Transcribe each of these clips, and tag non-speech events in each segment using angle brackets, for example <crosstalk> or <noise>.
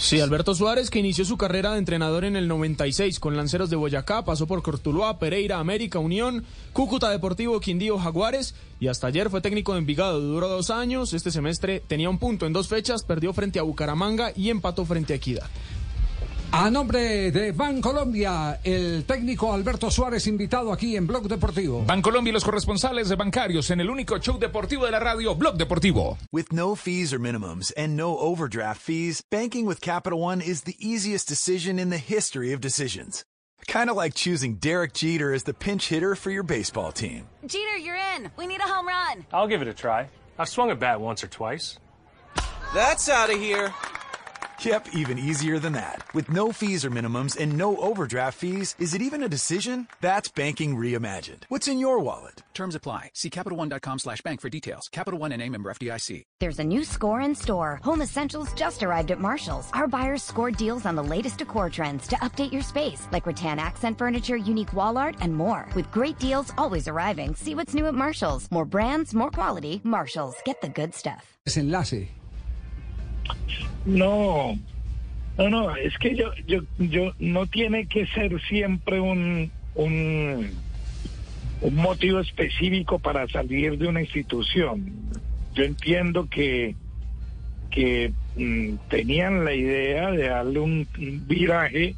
Sí, Alberto Suárez, que inició su carrera de entrenador en el 96 con Lanceros de Boyacá, pasó por Cortuluá, Pereira, América, Unión, Cúcuta Deportivo, Quindío, Jaguares y hasta ayer fue técnico de Envigado. Duró dos años, este semestre tenía un punto en dos fechas, perdió frente a Bucaramanga y empató frente a Equidad. A nombre de Bancolombia, el técnico Alberto Suárez invitado aquí en Blog Deportivo. Bancolombia y los corresponsales de bancarios en el único show deportivo de la radio, Blog Deportivo. With no fees or minimums and no overdraft fees, banking with Capital One is the easiest decision in the history of decisions. Kind of like choosing Derek Jeter as the pinch hitter for your baseball team. Jeter, you're in. We need a home run. I'll give it a try. I've swung a bat once or twice. That's out of here. Yep, even easier than that. With no fees or minimums and no overdraft fees, is it even a decision? That's banking reimagined. What's in your wallet? Terms apply. See CapitalOne.com slash bank for details. Capital One and a member FDIC. There's a new score in store. Home Essentials just arrived at Marshall's. Our buyers scored deals on the latest decor trends to update your space, like rattan accent furniture, unique wall art, and more. With great deals always arriving, see what's new at Marshall's. More brands, more quality. Marshall's. Get the good stuff. Desenlace. No, no, no, es que yo, yo, yo no tiene que ser siempre un, un, un motivo específico para salir de una institución. Yo entiendo que, que mm, tenían la idea de darle un, un viraje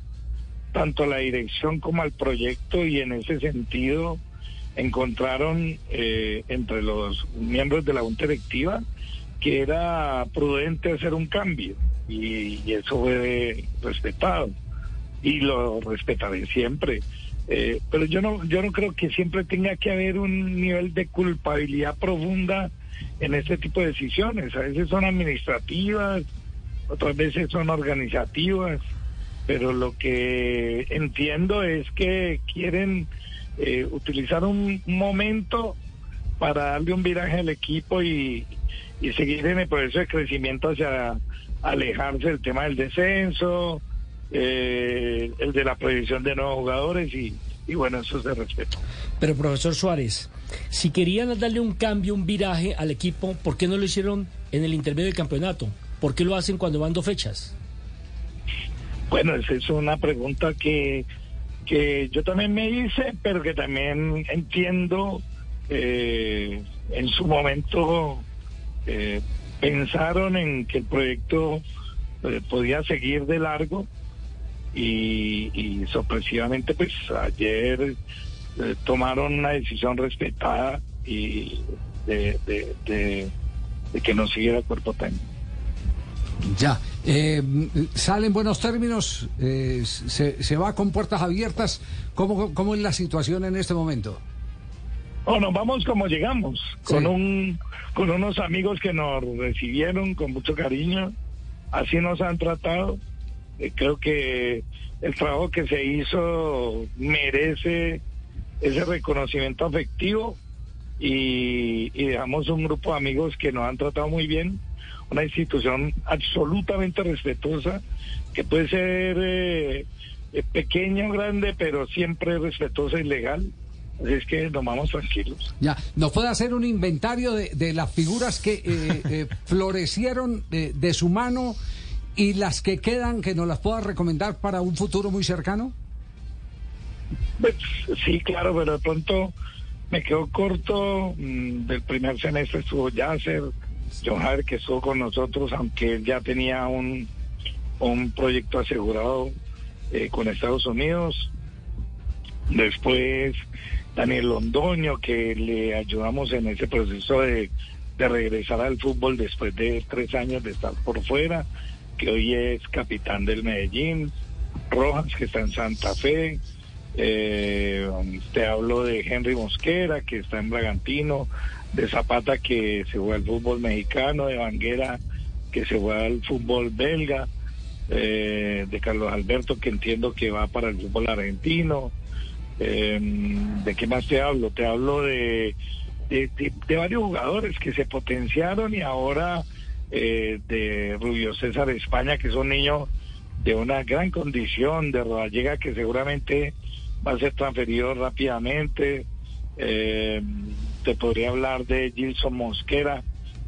tanto a la dirección como al proyecto y en ese sentido encontraron eh, entre los miembros de la Junta Directiva que era prudente hacer un cambio y, eso fue respetado y lo respetaré siempre. Eh, pero yo no, yo no creo que siempre tenga que haber un nivel de culpabilidad profunda en este tipo de decisiones. A veces son administrativas, otras veces son organizativas, pero lo que entiendo es que quieren eh, utilizar un momento para darle un viraje al equipo y, y seguir en el proceso de crecimiento hacia alejarse del tema del descenso, eh, el de la prohibición de nuevos jugadores y, y bueno, eso se respeta. Pero profesor Suárez, si querían darle un cambio, un viraje al equipo, ¿por qué no lo hicieron en el intermedio del campeonato? ¿Por qué lo hacen cuando van dos fechas? Bueno, esa es una pregunta que, que yo también me hice, pero que también entiendo eh, en su momento eh, pensaron en que el proyecto eh, podía seguir de largo y, sorpresivamente pues ayer eh, tomaron una decisión respetada y de, de, de, que no siguiera el cuerpo técnico. Ya, eh, salen buenos términos, eh, se, se va con puertas abiertas. ¿Cómo, ¿Cómo es la situación en este momento? Oh, nos vamos como llegamos, con un con unos amigos que nos recibieron con mucho cariño, así nos han tratado. Eh, creo que el trabajo que se hizo merece ese reconocimiento afectivo y, y dejamos un grupo de amigos que nos han tratado muy bien, una institución absolutamente respetuosa, que puede ser eh, eh, pequeña o grande, pero siempre respetuosa y legal. Así es que nos vamos tranquilos. Ya, ¿nos puede hacer un inventario de, de las figuras que eh, eh, florecieron de, de su mano y las que quedan que nos las pueda recomendar para un futuro muy cercano? Pues, sí, claro, pero de pronto me quedo corto. mm, Del primer semestre estuvo Yasser, John Javier, que estuvo con nosotros, aunque él ya tenía un, un proyecto asegurado eh, con Estados Unidos. Después Daniel Londoño, que le ayudamos en ese proceso de, regresar al fútbol después de tres años de estar por fuera, que hoy es capitán del Medellín. Rojas, que está en Santa Fe. Eh, te hablo de Henry Mosquera, que está en Bragantino, de Zapata, que se juega al fútbol mexicano, de Vanguera, que se juega al fútbol belga. eh, de Carlos Alberto, que entiendo que va para el fútbol argentino. Eh, ¿De qué más te hablo? Te hablo de, de, varios jugadores que se potenciaron y ahora eh, de Rubio César España, que es un niño de una gran condición, de Rodallega, que seguramente va a ser transferido rápidamente. Eh, te podría hablar de Gilson Mosquera,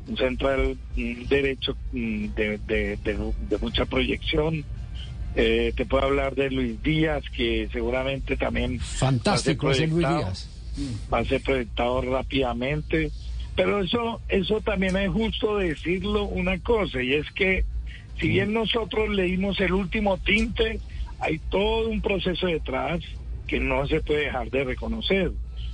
un central derecho mm, de- de mucha proyección. Eh, te puedo hablar de Luis Díaz, que seguramente también Fantástico va a ser ese Luis proyectado Díaz. va a ser proyectado rápidamente. Pero eso, eso también es justo decirlo una cosa, y es que si bien nosotros leímos el último tinte, hay todo un proceso detrás que no se puede dejar de reconocer.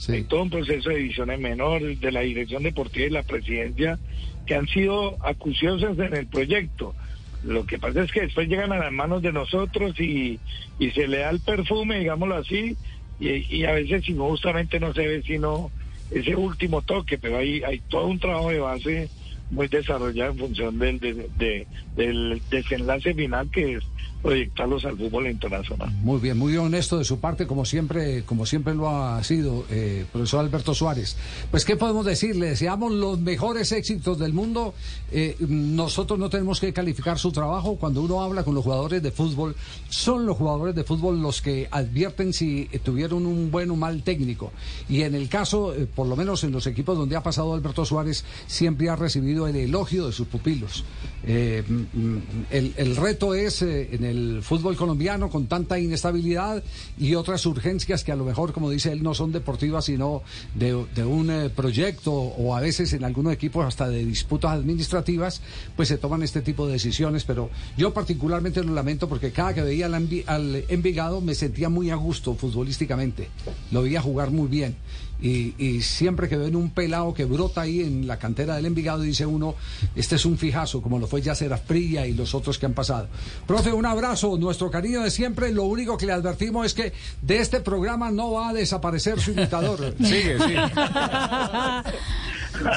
Hay todo un proceso de divisiones menores, de la dirección deportiva y la presidencia, que han sido acuciosas en el proyecto. Lo que pasa es que después llegan a las manos de nosotros y, y se le da el perfume, digámoslo así, y, y a veces si no, justamente no se ve sino ese último toque, pero hay, hay todo un trabajo de base muy desarrollado en función del, de- de- del desenlace final que es proyectarlos al fútbol internacional. Muy bien, muy honesto de su parte, como siempre, como siempre lo ha sido, eh, profesor Alberto Suárez. Pues, ¿qué podemos decir? Le deseamos los mejores éxitos del mundo. Eh, nosotros no tenemos que calificar su trabajo. Cuando uno habla con los jugadores de fútbol, son los jugadores de fútbol los que advierten si tuvieron un buen o mal técnico. Y en el caso, eh, por lo menos en los equipos donde ha pasado Alberto Suárez, siempre ha recibido el elogio de sus pupilos. Eh, mm, mm, el, reto es en fútbol colombiano con tanta inestabilidad y otras urgencias que a lo mejor, como dice él, no son deportivas, sino de, un eh, proyecto o a veces en algunos equipos hasta de disputas administrativas, pues se toman este tipo de decisiones. Pero yo particularmente lo lamento porque cada que veía al, al Envigado me sentía muy a gusto futbolísticamente. Lo veía jugar muy bien. Y, y siempre que ven un pelado que brota ahí en la cantera del Envigado, dice uno, este es un fijazo, como lo fue Yacer Asprilla y los otros que han pasado. Profe, un abrazo, nuestro cariño de siempre. Lo único que le advertimos es que de este programa no va a desaparecer su imitador. <laughs> Sigue, sigue. <laughs>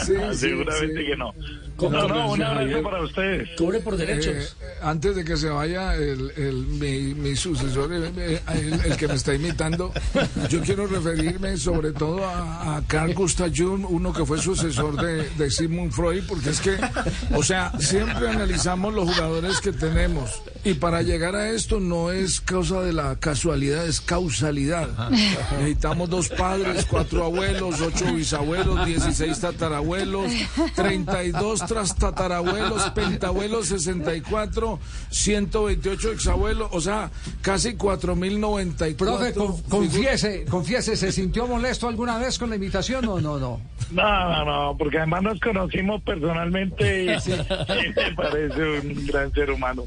Sí, sí, Seguramente sí. que no. No, no, un decía abrazo Javier, para ustedes. Cobre por derechos. Eh, antes de que se vaya el, el- mi, mi sucesor, el, el que me está imitando, yo quiero referirme sobre todo a, a Carl Gustav Jung, uno que fue sucesor de, de Sigmund Freud, porque es que, o sea, siempre analizamos los jugadores que tenemos y para llegar a esto no es causa de la casualidad, es causalidad. Necesitamos dos padres, cuatro abuelos, ocho bisabuelos, 16 tatarabuelos, 32 tras tatarabuelos, pentabuelos 64, 128 exabuelos, o sea, casi 4094. Profe, con- confiese, confiese, ¿se sintió molesto alguna vez con la imitación o no? No. No, no, no, porque además nos conocimos personalmente y <laughs> sí, <laughs> me parece un gran ser humano.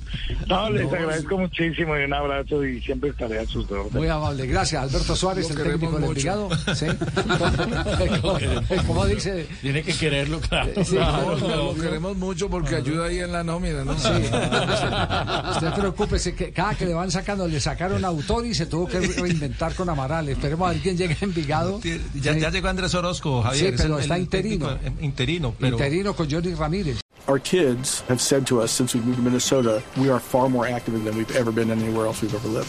No, les agradezco muchísimo y un abrazo y siempre estaré a sus órdenes. Muy amable, gracias. Alberto Suárez, Lo el técnico del queremos Envigado. ¿Sí? como, <laughs> como dice, Tiene que quererlo, claro. Sí, No, lo queremos mucho porque ayuda ahí en la nómina, ¿no? Sí. <laughs> Usted preocúpese que cada que le van sacando, le sacaron a autor y se tuvo que reinventar con Amaral. Esperemos a ver quién llega a Envigado. Ya, ya llegó Andrés Orozco, Javier. Sí, es pero el- está el interino. técnico, eh, interino, pero Interino con Johnny Ramírez. Our kids have said to us since we moved to Minnesota, we are far more active than we've ever been anywhere else we've ever lived.